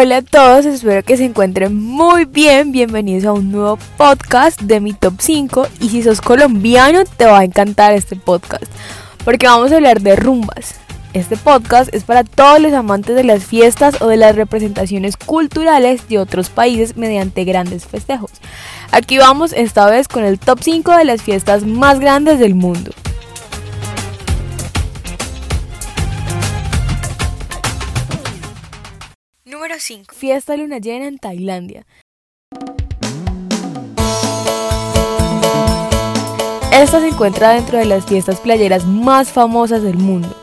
Hola a todos, espero que se encuentren muy bien. Bienvenidos a un nuevo podcast de mi top 5. Y si sos colombiano, te va a encantar este podcast, porque vamos a hablar de rumbas. Este podcast es para todos los amantes de las fiestas o de las representaciones culturales de otros países mediante grandes festejos. Aquí vamos esta vez con el top 5 de las fiestas más grandes del mundo. Número 5. Fiesta luna llena en Tailandia. Esta se encuentra dentro de las fiestas playeras más famosas del mundo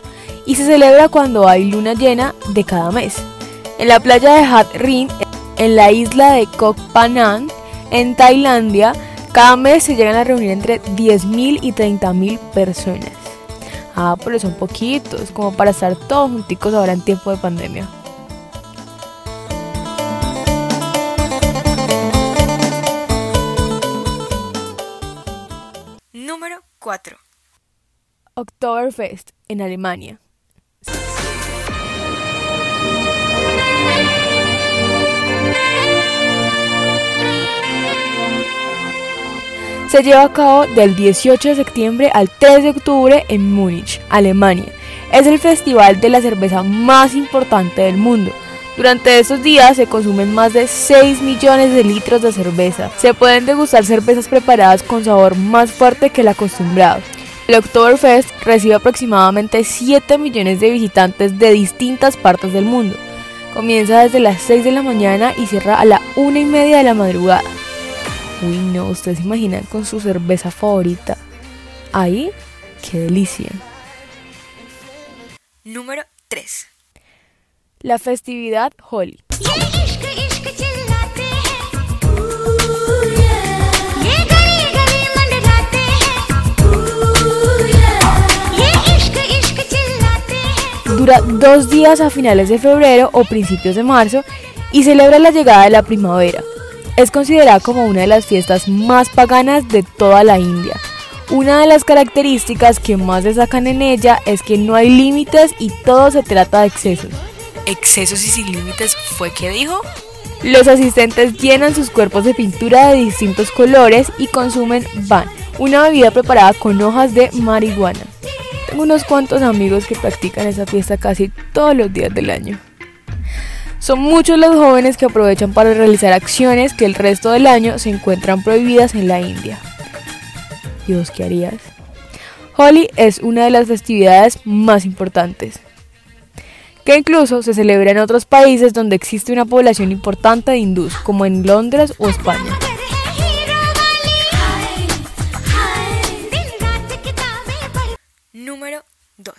y se celebra cuando hay luna llena de cada mes. En la playa de Hat Rin, en la isla de Koh Phangan, en Tailandia, cada mes se llegan a reunir entre 10.000 y 30.000 personas. Ah, pero son poquitos, como para estar todos junticos ahora en tiempo de pandemia. Número 4. Oktoberfest en Alemania. Se lleva a cabo del 18 de septiembre al 3 de octubre en Múnich, Alemania. Es el festival de la cerveza más importante del mundo. Durante estos días se consumen más de 6 millones de litros de cerveza. Se pueden degustar cervezas preparadas con sabor más fuerte que el acostumbrado. El Oktoberfest recibe aproximadamente 7 millones de visitantes de distintas partes del mundo. Comienza desde las 6 de la mañana y cierra a la 1 y media de la madrugada. Uy, no, ustedes se imaginan con su cerveza favorita. Ahí, qué delicia. Número 3. La festividad Holi. Dura dos días a finales de febrero o principios de marzo y celebra la llegada de la primavera. Es considerada como una de las fiestas más paganas de toda la India. Una de las características que más destacan en ella es que no hay límites y todo se trata de excesos. ¿Excesos y sin límites fue que dijo? Los asistentes llenan sus cuerpos de pintura de distintos colores y consumen van, una bebida preparada con hojas de marihuana. Tengo unos cuantos amigos que practican esa fiesta casi todos los días del año. Son muchos los jóvenes que aprovechan para realizar acciones que el resto del año se encuentran prohibidas en la India. Dios, ¿qué harías? Holi es una de las festividades más importantes, que incluso se celebra en otros países donde existe una población importante de hindús, como en Londres o España. Número 2.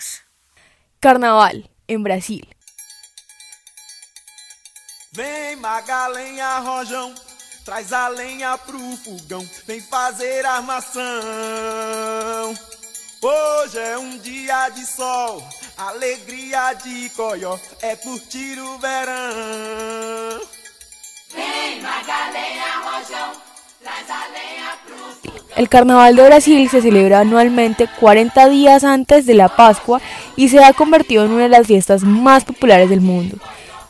Carnaval, en Brasil. Vem Magalenha Rojão, traz a lenha pro fogão, vem fazer armação. Hoje é um dia de sol, alegria de coió, é curtir o verão. Vem Magalenha Rojão, traz a lenha pro fogão. El Carnaval de Brasil se celebra anualmente 40 días antes de la Pascua y se ha convertido en una de las fiestas más populares del mundo.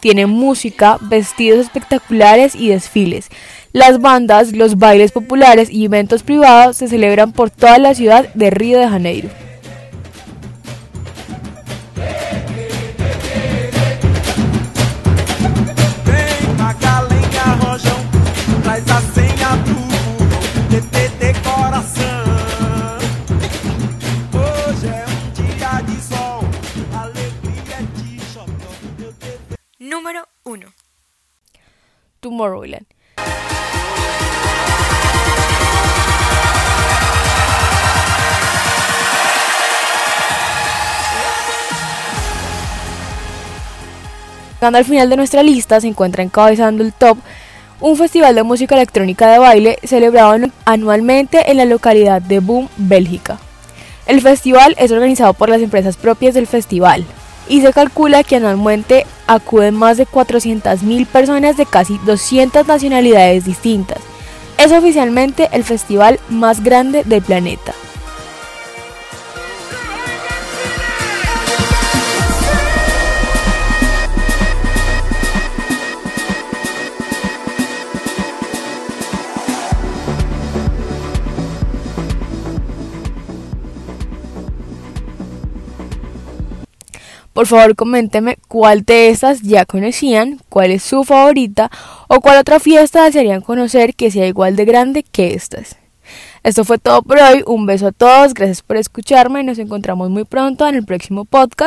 Tiene música, vestidos espectaculares y desfiles. Las bandas, los bailes populares y eventos privados se celebran por toda la ciudad de Río de Janeiro. Número 1. Tomorrowland. Llegando al final de nuestra lista se encuentra encabezando el top un festival de música electrónica de baile celebrado anu- anualmente en la localidad de Boom, Bélgica. El festival es organizado por las empresas propias del festival y se calcula que anualmente acuden más de 400.000 personas de casi 200 nacionalidades distintas. Es oficialmente el festival más grande del planeta. Por favor, coménteme cuál de estas ya conocían, cuál es su favorita o cuál otra fiesta desearían conocer que sea igual de grande que estas. Esto fue todo por hoy, un beso a todos, gracias por escucharme. Y nos encontramos muy pronto en el próximo podcast